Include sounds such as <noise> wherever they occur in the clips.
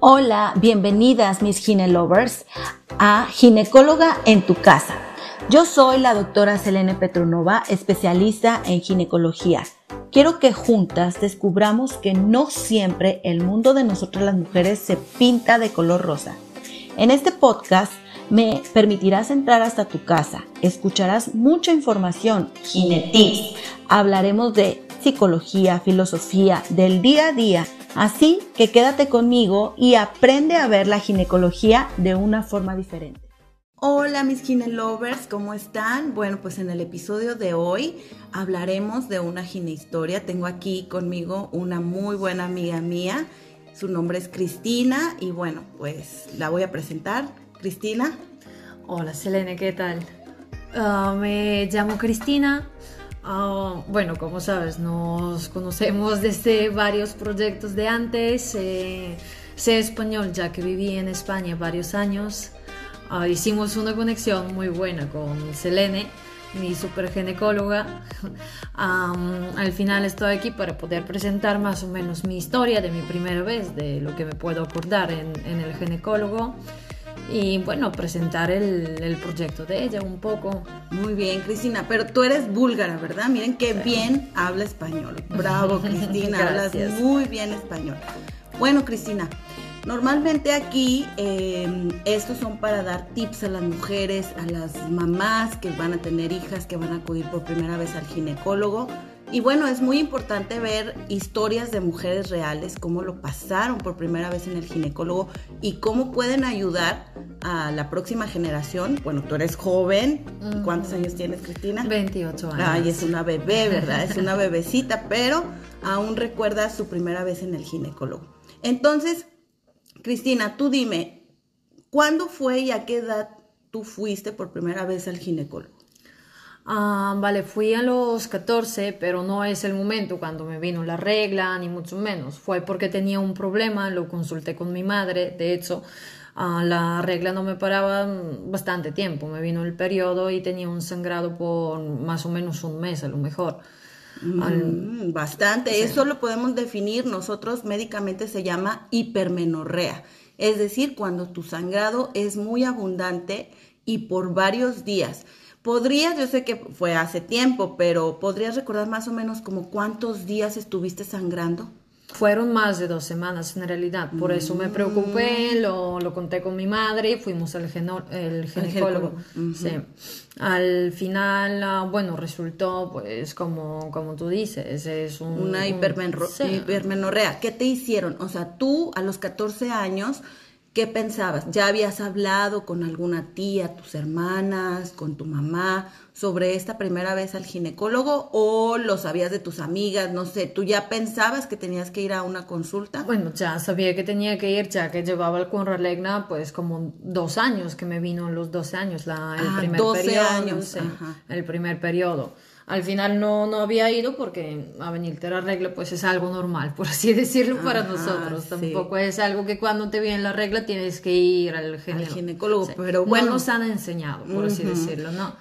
Hola, bienvenidas mis ginelovers a Ginecóloga en tu casa. Yo soy la doctora Selene Petronova, especialista en ginecología. Quiero que juntas descubramos que no siempre el mundo de nosotras las mujeres se pinta de color rosa. En este podcast me permitirás entrar hasta tu casa, escucharás mucha información, ginetics, hablaremos de psicología, filosofía, del día a día, así que quédate conmigo y aprende a ver la ginecología de una forma diferente. Hola mis ginelovers, ¿cómo están? Bueno, pues en el episodio de hoy hablaremos de una ginehistoria. Tengo aquí conmigo una muy buena amiga mía. Su nombre es Cristina y bueno, pues la voy a presentar. Cristina. Hola Selene, ¿qué tal? Ah, me llamo Cristina. Ah, bueno, como sabes, nos conocemos desde varios proyectos de antes. Eh, sé español ya que viví en España varios años. Ah, hicimos una conexión muy buena con Selene, mi super ginecóloga. <laughs> al final estoy aquí para poder presentar más o menos mi historia de mi primera vez, de lo que me puedo acordar en, el ginecólogo y bueno, presentar el, proyecto de ella un poco. Muy bien, Cristina, pero tú eres búlgara, ¿verdad? Miren qué bien habla español. Bravo, <laughs> Cristina, hablas muy bien español. Bueno, Cristina, Normalmente aquí em, estos son para dar tips a las mujeres, a las mamás que van a tener hijas, que van a acudir por primera vez al ginecólogo. Y bueno, es muy importante ver historias de mujeres reales, cómo lo pasaron por primera vez en el ginecólogo y cómo pueden ayudar a la próxima generación. Bueno, tú eres joven. ¿Cuántos años tienes, Cristina? 28 años. Ay, es una bebé, ¿verdad? Es una <laughs> bebecita, pero aún recuerda su primera vez en el ginecólogo. Entonces, Cristina, tú dime, ¿cuándo fue y a qué edad tú fuiste por primera vez al ginecólogo? Ah, vale, fui a los 14, pero no es el momento cuando me vino la regla, ni mucho menos. Fue porque tenía un problema, lo consulté con mi madre, de hecho, ah, la regla no me paraba bastante tiempo, me vino el periodo y tenía un sangrado por más o menos un mes a lo mejor. Mm, bastante, eso lo podemos definir nosotros médicamente se llama hipermenorrea, es decir, cuando tu sangrado es muy abundante y por varios días. Podrías, yo sé que fue hace tiempo, pero ¿podrías recordar más o menos como cuántos días estuviste sangrando? Fueron más de dos semanas en realidad, por eso me preocupé, mm. lo, lo conté con mi madre, fuimos al el ginecólogo. sí. Al final, ah, bueno, resultó pues como, como tú dices, es una hipermenorrea. ¿Qué te hicieron? O sea, tú a los 14 años ¿Qué pensabas? ¿Ya habías hablado con alguna tía, tus hermanas, con tu mamá sobre esta primera vez al ginecólogo o lo sabías de tus amigas? No sé, ¿tú ya pensabas que tenías que ir a una consulta? Bueno, ya sabía que tenía que ir, ya que llevaba el Conralegna pues como dos años, que me vino los 12 años, la, el ah, primer 12 periodo. años. el primer periodo. Al final no, no había ido porque a venirte la regla pues es algo normal, por así decirlo, para nosotros. Tampoco es algo que cuando te viene la regla tienes que ir al, ginecólogo. pero bueno. No nos han enseñado, por así decirlo, ¿no?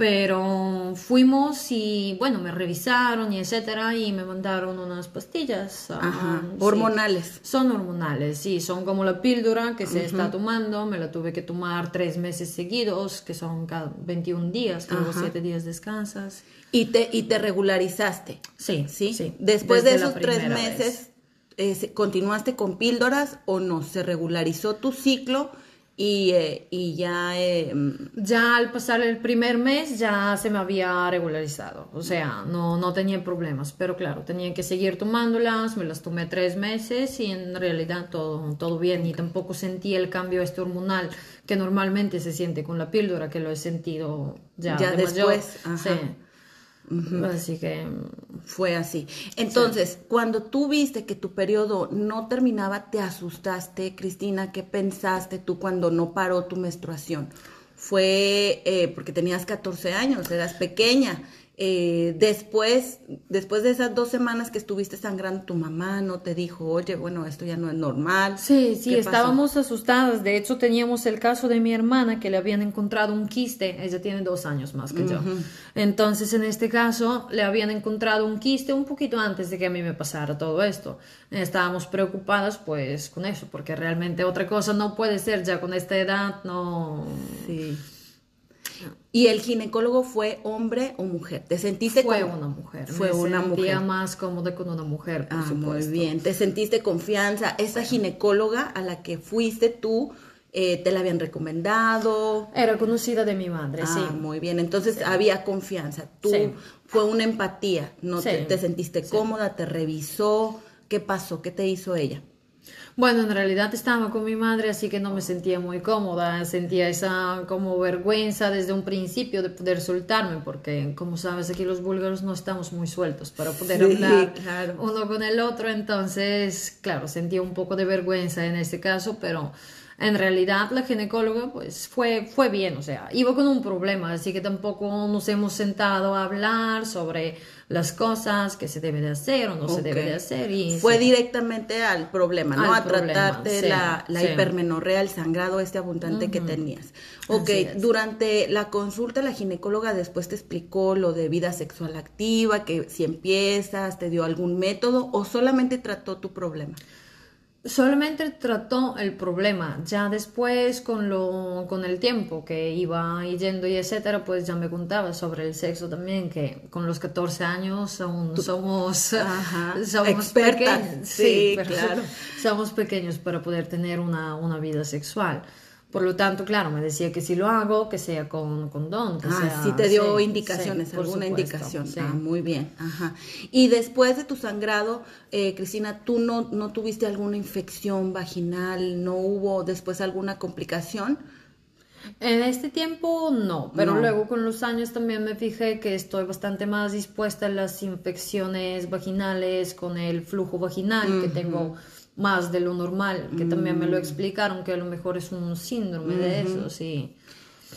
Pero fuimos y bueno, me revisaron y etcétera y me mandaron unas pastillas. Ajá, hormonales. Son hormonales, sí, son como la píldora que se está tomando. Me la tuve que tomar tres meses seguidos, que son cada 21 días, luego 7 días descansas. ¿Y te, y te regularizaste? Sí, sí. sí Después de esos tres meses, eh, ¿continuaste con píldoras o no? ¿Se regularizó tu ciclo? Y, eh, y ya... Eh, ya al pasar el primer mes ya se me había regularizado, o sea, no, no tenía problemas, pero claro, tenía que seguir tomándolas, me las tomé tres meses y en realidad todo, todo bien y tampoco sentí el cambio este hormonal que normalmente se siente con la píldora, que lo he sentido ya, ya después. Sí. Así que fue así. Entonces, cuando tú viste que tu periodo no terminaba, ¿te asustaste, Cristina? ¿Qué pensaste tú cuando no paró tu menstruación? Fue eh, porque tenías 14 años, eras pequeña. Eh, después, después de esas dos semanas que estuviste sangrando, tu mamá no te dijo, oye, bueno, esto ya no es normal. Sí, sí, estábamos asustadas. De hecho, teníamos el caso de mi hermana que le habían encontrado un quiste. Ella tiene dos años más que yo. Entonces, en este caso, le habían encontrado un quiste un poquito antes de que a mí me pasara todo esto. Estábamos preocupadas, pues, con eso, porque realmente otra cosa no puede ser ya con esta edad, no. Sí. ¿Y el ginecólogo fue hombre o mujer? ¿Te sentiste Fue una mujer. Fue una sentía más cómoda con una mujer, por ah, Muy bien. ¿Te sentiste confianza? ¿Esa ginecóloga a la que fuiste tú eh, te la habían recomendado? Era conocida de mi madre, ah, sí. Muy bien. Entonces había confianza. Tú fue una empatía. ¿No te, te, sentiste cómoda? ¿Te revisó? ¿Qué pasó? ¿Qué te hizo ella? Bueno, en realidad estaba con mi madre, así que no me sentía muy cómoda, sentía esa como vergüenza desde un principio de poder soltarme, porque como sabes aquí los búlgaros no estamos muy sueltos para poder hablar uno con el otro, entonces, claro, sentía un poco de vergüenza en este caso, pero en realidad la ginecóloga pues fue, fue bien, o sea, iba con un problema, así que tampoco nos hemos sentado a hablar sobre las cosas que se debe de hacer o no se debe de hacer. Y fue directamente al problema, ¿no? a tratarte la, la hipermenorrea, el sangrado este abundante que tenías. Ok, durante la consulta la ginecóloga después te explicó lo de vida sexual activa, que si empiezas, te dio algún método o solamente trató tu problema solamente trató el problema. Ya después, con, lo, con el tiempo que iba yendo y etcétera, pues ya me contaba sobre el sexo también, que con los 14 años aún somos, <laughs> somos pequeños. Sí, <laughs> claro. Somos pequeños para poder tener una, una vida sexual. Por lo tanto, claro, me decía que si lo hago, que sea con condón. Que ah, sí te dio indicaciones, alguna indicación. Ah, muy bien. Ajá. Y después de tu sangrado, eh, Cristina, ¿tú no, no tuviste alguna infección vaginal? ¿No hubo después alguna complicación? En este tiempo no, pero luego con los años también me fijé que estoy bastante más dispuesta a las infecciones vaginales, con el flujo vaginal, que tengo más de lo normal, que también me lo mm. explicaron, que a lo mejor es un síndrome de eso, sí.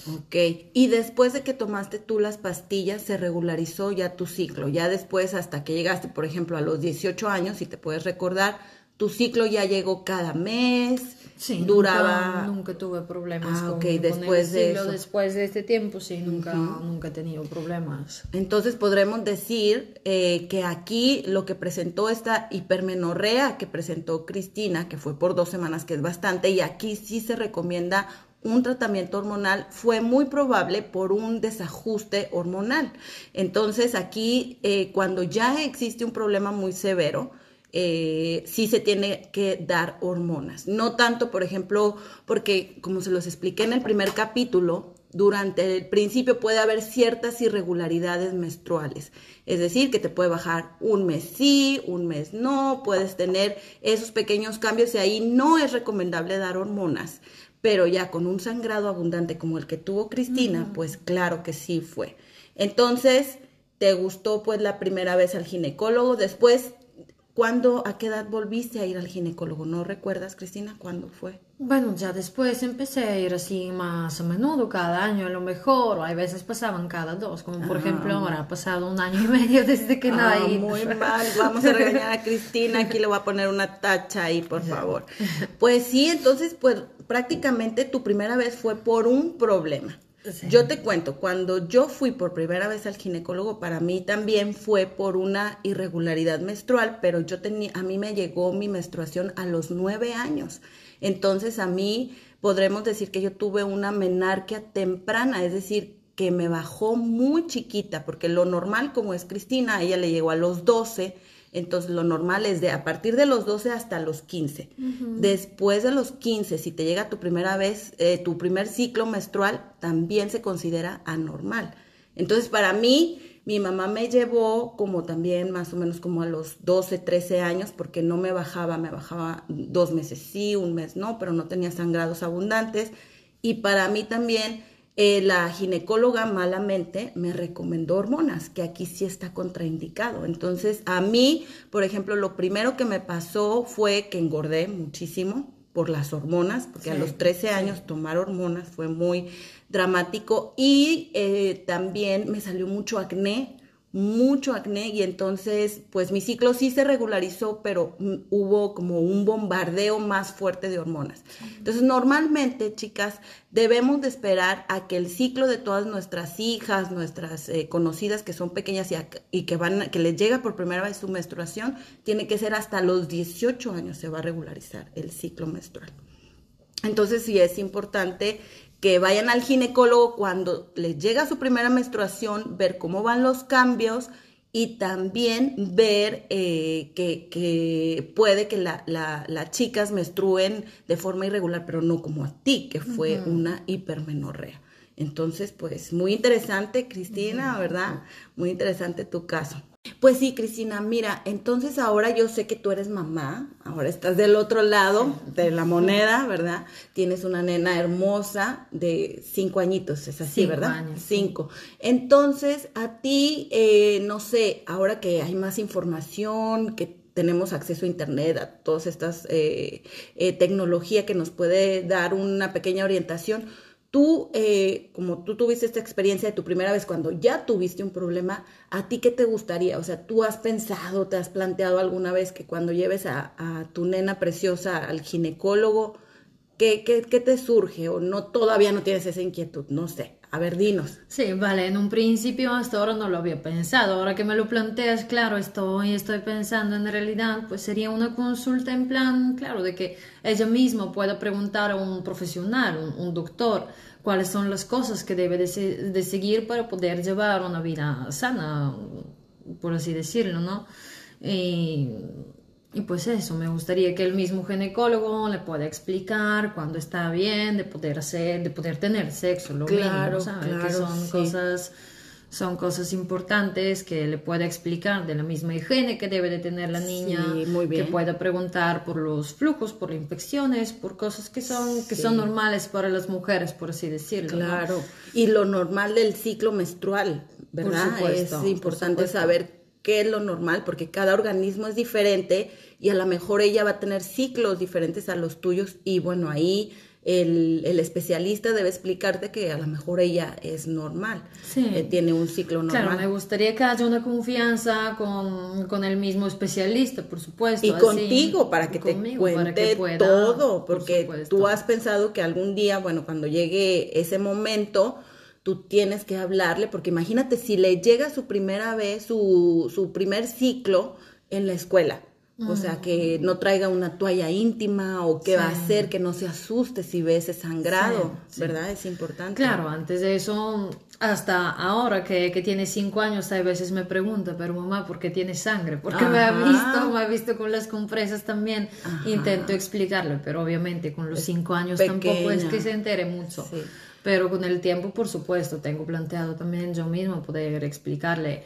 Ok, y después de que tomaste tú las pastillas, se regularizó ya tu ciclo. Ya después, hasta que llegaste, por ejemplo, a los 18 años, si te puedes recordar, tu ciclo ya llegó cada mes. Sí, duraba. Nunca, tuve problemas ah, con, después el ciclo, de Después de este tiempo, sí, nunca, nunca he tenido problemas. Entonces podremos decir eh, que aquí lo que presentó esta hipermenorrea que presentó Cristina, que fue por dos semanas, que es bastante, y aquí sí se recomienda un tratamiento hormonal fue muy probable por un desajuste hormonal. Entonces aquí, eh, cuando ya existe un problema muy severo, eh, sí se tiene que dar hormonas. No tanto, por ejemplo, porque como se los expliqué en el primer capítulo, durante el principio puede haber ciertas irregularidades menstruales. Es decir, que te puede bajar un mes sí, un mes no, puedes tener esos pequeños cambios y ahí no es recomendable dar hormonas. Pero ya con un sangrado abundante como el que tuvo Cristina, pues claro que sí fue. Entonces, te gustó pues la primera vez al ginecólogo, después ¿Cuándo, a qué edad volviste a ir al ginecólogo? ¿No recuerdas, Cristina, cuándo fue? Bueno, ya después empecé a ir así más a menudo, cada año a lo mejor, o hay veces pasaban cada dos, como por ah, ejemplo ahora ha pasado un año y <laughs> medio desde que no ah, hay. Muy mal, vamos a regañar a Cristina, aquí le voy a poner una tacha ahí, por favor. Pues sí, entonces, pues prácticamente tu primera vez fue por un problema. Yo te cuento, cuando yo fui por primera vez al ginecólogo, para mí también fue por una irregularidad menstrual, pero yo tenía, a mí me llegó mi menstruación a los nueve años. Entonces a mí podremos decir que yo tuve una menarquia temprana, es decir, que me bajó muy chiquita, porque lo normal como es Cristina, ella le llegó a los 12 entonces, lo normal es de a partir de los 12 hasta los 15. Después de los 15, si te llega tu primera vez, eh, tu primer ciclo menstrual, también se considera anormal. Entonces, para mí, mi mamá me llevó como también más o menos como a los 12, 13 años, porque no me bajaba, me bajaba dos meses sí, un mes no, pero no tenía sangrados abundantes. Y para mí también eh, la ginecóloga malamente me recomendó hormonas, que aquí sí está contraindicado. Entonces, a mí, por ejemplo, lo primero que me pasó fue que engordé muchísimo por las hormonas, porque a los 13 años tomar hormonas fue muy dramático. Y eh, también me salió mucho acné mucho acné y entonces pues mi ciclo sí se regularizó, pero hubo como un bombardeo más fuerte de hormonas. Entonces normalmente, chicas, debemos de esperar a que el ciclo de todas nuestras hijas, nuestras eh, conocidas que son pequeñas y, y, que van que les llega por primera vez su menstruación, tiene que ser hasta los 18 años se va a regularizar el ciclo menstrual. Entonces sí es importante que vayan al ginecólogo cuando les llega su primera menstruación, ver cómo van los cambios y también ver eh, que, puede que las chicas menstruen de forma irregular, pero no como a ti, que fue una hipermenorrea. Entonces, pues muy interesante, Cristina, ¿verdad? Muy interesante tu caso. Pues sí, Cristina, mira, entonces ahora yo sé que tú eres mamá, ahora estás del otro lado de la moneda, ¿verdad? Tienes una nena hermosa de cinco añitos, es así, ¿verdad? Años, cinco. Entonces, a ti, eh, no sé, ahora que hay más información, que tenemos acceso a Internet, a todas estas eh, eh, tecnología que nos puede dar una pequeña orientación, Tú, eh, como tú tuviste esta experiencia de tu primera vez cuando ya tuviste un problema, ¿a ti qué te gustaría? O sea, ¿tú has pensado, te has planteado alguna vez que cuando lleves a, tu nena preciosa al ginecólogo, ¿qué, qué, qué te surge? ¿O no todavía no tienes esa inquietud? No sé. A ver, dinos. Sí, vale, en un principio hasta ahora no lo había pensado. Ahora que me lo planteas, claro, estoy, estoy pensando en realidad, pues sería una consulta en plan, claro, de que ella misma pueda preguntar a un profesional, un, doctor, cuáles son las cosas que debe de, seguir para poder llevar una vida sana, por así decirlo, ¿no? Y y pues eso, me gustaría que el mismo ginecólogo le pueda explicar cuándo está bien de poder hacer, de poder tener sexo, lo claro, mismo, Claro, que son cosas son cosas importantes que le pueda explicar de la misma higiene que debe de tener la niña, muy bien. que pueda preguntar por los flujos, por infecciones, por cosas que son que son normales para las mujeres, por así decirlo. Claro. Y lo normal del ciclo menstrual, ¿verdad? es importante saber qué es lo normal, porque cada organismo es diferente y a lo mejor ella va a tener ciclos diferentes a los tuyos y bueno, ahí el, especialista debe explicarte que a lo mejor ella es normal, sí. Eh, tiene un ciclo normal. Claro, me gustaría que haya una confianza con, el mismo especialista, por supuesto. Y contigo, para que te cuente todo, porque tú has pensado que algún día, bueno, cuando llegue ese momento, tú tienes que hablarle, porque imagínate si le llega su primera vez, su, su primer ciclo en la escuela. O sea, que no traiga una toalla íntima o qué va a hacer, que no se asuste si ve ese sangrado, ¿verdad? Es importante. Claro, antes de eso, hasta ahora que, que, tiene cinco años, a veces me pregunta, pero mamá, ¿por qué tiene sangre? Porque me ha visto, me ha visto con las compresas también. Intento explicarle, pero obviamente con los cinco años tampoco es que se entere mucho. Pero con el tiempo, por supuesto, tengo planteado también yo misma poder explicarle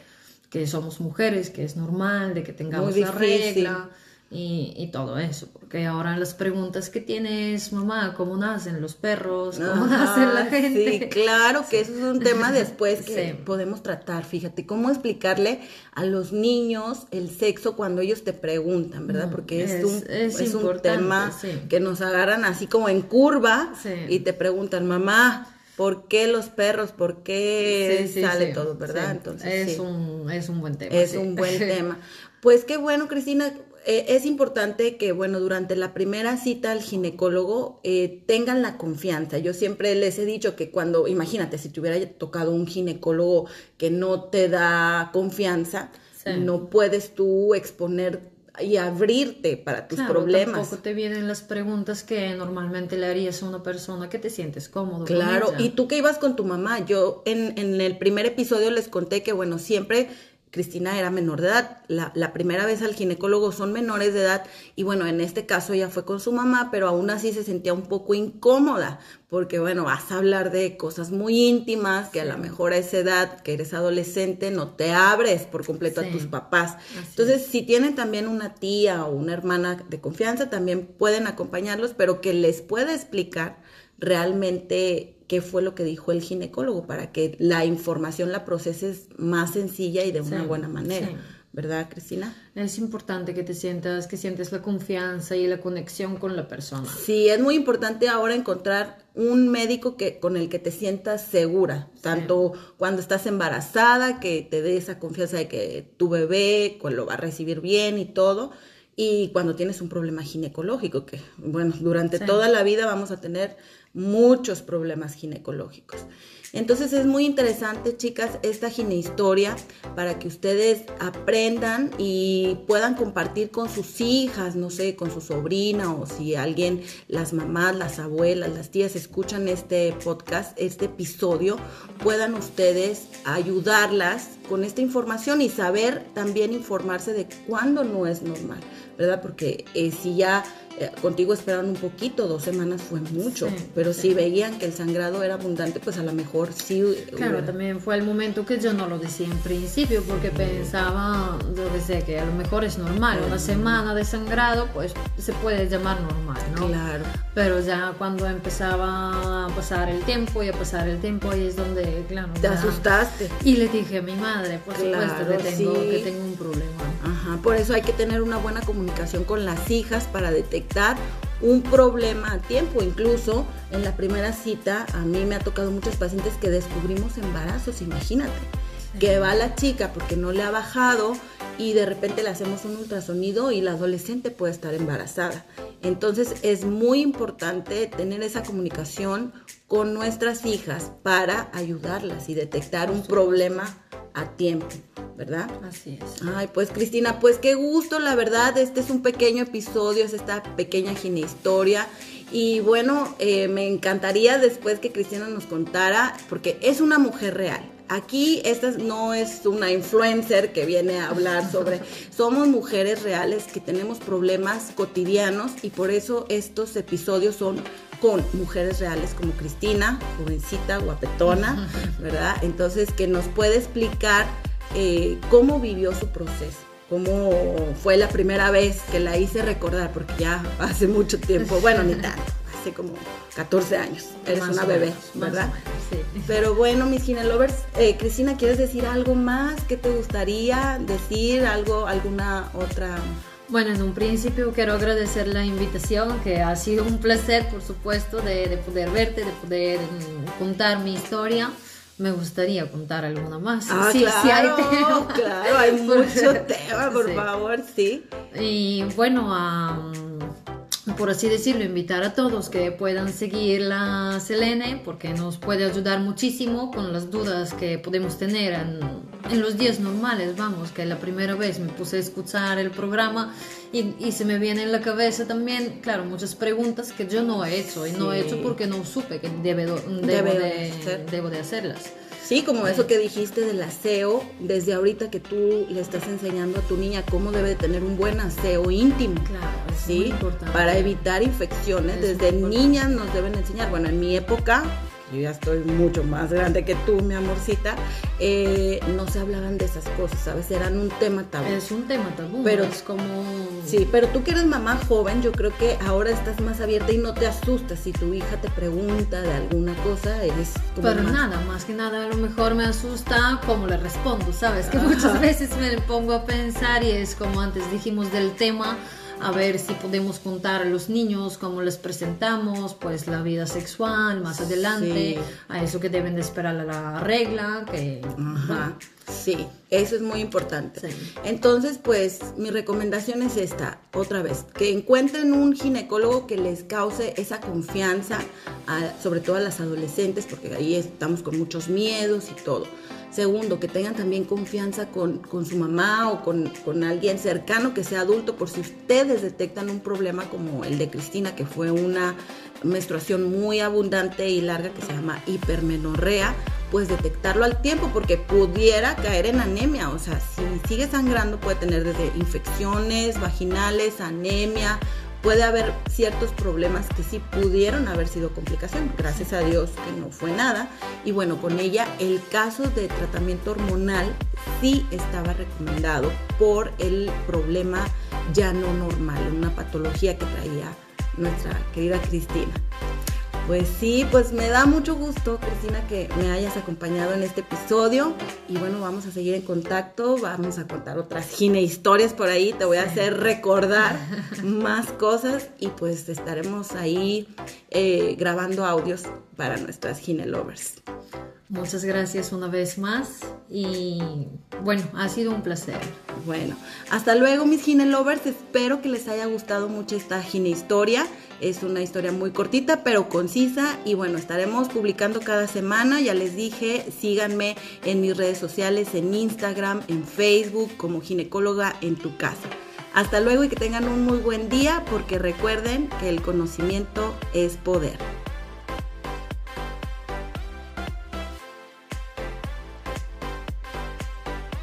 que somos mujeres, que es normal, de que tengamos la regla y, y, todo eso. Porque ahora las preguntas que tienes, mamá, ¿cómo nacen los perros? ¿Cómo <laughs> nacen la gente? Sí, claro que eso es un tema <laughs> después que podemos tratar. Fíjate, cómo explicarle a los niños el sexo cuando ellos te preguntan, ¿verdad? Porque es, un, es, un tema que nos agarran así como en curva y te preguntan, mamá, ¿Por qué los perros? ¿Por qué sale todo, verdad? Entonces, es, un, es un buen tema. Es un buen <laughs> tema. Pues qué bueno, Cristina. Eh, es importante que, bueno, durante la primera cita al ginecólogo eh, tengan la confianza. Yo siempre les he dicho que cuando, imagínate, si te hubiera tocado un ginecólogo que no te da confianza, no puedes tú exponer y abrirte para tus problemas. Tampoco te vienen las preguntas que normalmente le harías a una persona que te sientes cómodo. Claro, y tú que ibas con tu mamá, yo en, en el primer episodio les conté que, bueno, siempre Cristina era menor de edad. La, la, primera vez al ginecólogo son menores de edad y bueno, en este caso ella fue con su mamá, pero aún así se sentía un poco incómoda porque bueno, vas a hablar de cosas muy íntimas que a lo mejor a esa edad que eres adolescente no te abres por completo a tus papás. Entonces, si tienen también una tía o una hermana de confianza, también pueden acompañarlos, pero que les pueda explicar realmente qué fue lo que dijo el ginecólogo para que la información la proceses más sencilla y de una buena manera, ¿verdad, Cristina? Es importante que te sientas, que sientes la confianza y la conexión con la persona. Sí, es muy importante ahora encontrar un médico que, con el que te sientas segura, tanto cuando estás embarazada, que te dé esa confianza de que tu bebé lo va a recibir bien y todo, y cuando tienes un problema ginecológico, que bueno, durante toda la vida vamos a tener muchos problemas ginecológicos. Entonces es muy interesante, chicas, esta ginehistoria para que ustedes aprendan y puedan compartir con sus hijas, no sé, con su sobrina o si alguien, las mamás, las abuelas, las tías escuchan este podcast, este episodio, puedan ustedes ayudarlas con esta información y saber también informarse de cuándo no es normal, ¿verdad? Porque eh, si ya eh, contigo esperaron un poquito, dos semanas fue mucho, pero si veían que el sangrado era abundante, pues a lo mejor sí. Claro, también fue el momento que yo no lo decía en principio, porque pensaba, yo decía que a lo mejor es normal, una semana de sangrado, pues se puede llamar normal, ¿no? Claro. Pero ya cuando empezaba a pasar el tiempo y a pasar el tiempo, ahí es donde, claro. Te asustaste. Y le dije a mi madre, por supuesto, que tengo, que tengo un problema. Ajá, por eso hay que tener una buena comunicación con las hijas para detectar un problema a tiempo. Incluso en la primera cita a mí me ha tocado muchos pacientes que descubrimos embarazos, imagínate. Que va la chica porque no le ha bajado y de repente le hacemos un ultrasonido y la adolescente puede estar embarazada. Entonces es muy importante tener esa comunicación con nuestras hijas para ayudarlas y detectar un problema a tiempo. ¿verdad? Así es. Ay, pues Cristina, pues qué gusto, la verdad, este es un pequeño episodio, es esta pequeña historia. Y bueno, eh, me encantaría después que Cristina nos contara, porque es una mujer real. Aquí esta no es una influencer que viene a hablar sobre, <laughs> somos mujeres reales que tenemos problemas cotidianos y por eso estos episodios son con mujeres reales como Cristina, jovencita, guapetona, <laughs> ¿verdad? Entonces, que nos puede explicar eh, cómo vivió su proceso, cómo fue la primera vez que la hice recordar, porque ya hace mucho tiempo, bueno, ni tanto, hace como 14 años, <laughs> eres una bebé, ¿verdad? Sí. Pero bueno, mis ginelovers, eh, Cristina, ¿quieres decir algo más? ¿Qué te gustaría decir? ¿Algo, alguna otra...? Bueno, en un principio quiero agradecer la invitación, que ha sido un placer, por supuesto, de, de poder verte, de poder mm, contar mi historia me gustaría contar alguna más. Ah, sí, claro, sí hay <laughs> tema. Claro, hay <laughs> mucho tema, por favor, sí. Y bueno, por así decirlo, invitar a todos que puedan seguir la Selene porque nos puede ayudar muchísimo con las dudas que podemos tener en, en los días normales. Vamos, que la primera vez me puse a escuchar el programa y, y, se me viene en la cabeza también, claro, muchas preguntas que yo no he hecho y no he hecho porque no supe que debo, de, debo de hacerlas. Sí, como eso que dijiste del aseo, desde ahorita que tú le estás enseñando a tu niña cómo debe tener un buen aseo íntimo. Claro, sí, para evitar infecciones, desde niñas nos deben enseñar. Bueno, en mi época yo ya estoy mucho más grande que tú, mi amorcita, eh, no se hablaban de esas cosas, ¿sabes? Eran un tema tabú. Es un tema tabú, pero es como... Sí, pero tú que eres mamá joven, yo creo que ahora estás más abierta y no te asustas si tu hija te pregunta de alguna cosa, eres como Pero nada, más que nada a lo mejor me asusta cómo le respondo, ¿sabes? Que muchas veces me pongo a pensar y es como antes dijimos del tema a ver si podemos contar a los niños cómo les presentamos, pues la vida sexual más adelante, a eso que deben de esperar a la regla, que... Ajá. Sí, eso es muy importante. Entonces, pues mi recomendación es esta, otra vez, que encuentren un ginecólogo que les cause esa confianza, sobre todo a las adolescentes, porque ahí estamos con muchos miedos y todo. Segundo, que tengan también confianza con, su mamá o con, con, alguien cercano que sea adulto, por si ustedes detectan un problema como el de Cristina, que fue una menstruación muy abundante y larga que se llama hipermenorrea, pues detectarlo al tiempo porque pudiera caer en anemia. O sea, si sigue sangrando puede tener desde infecciones vaginales, anemia, puede haber ciertos problemas que sí pudieron haber sido complicación. Gracias a Dios que no fue nada. Y bueno, con ella el caso de tratamiento hormonal sí estaba recomendado por el problema ya no normal, una patología que traía nuestra querida Cristina. Pues sí, pues me da mucho gusto, Cristina, que me hayas acompañado en este episodio. Y bueno, vamos a seguir en contacto, vamos a contar otras gine historias por ahí, te voy a hacer recordar <laughs> más cosas y pues estaremos ahí eh, grabando audios para nuestras gine lovers. Muchas gracias una vez más y bueno, ha sido un placer. Bueno, hasta luego mis gine lovers, espero que les haya gustado mucho esta gine historia. Es una historia muy cortita pero concisa y bueno, estaremos publicando cada semana. Ya les dije, síganme en mis redes sociales, en Instagram, en Facebook como ginecóloga en tu casa. Hasta luego y que tengan un muy buen día porque recuerden que el conocimiento es poder.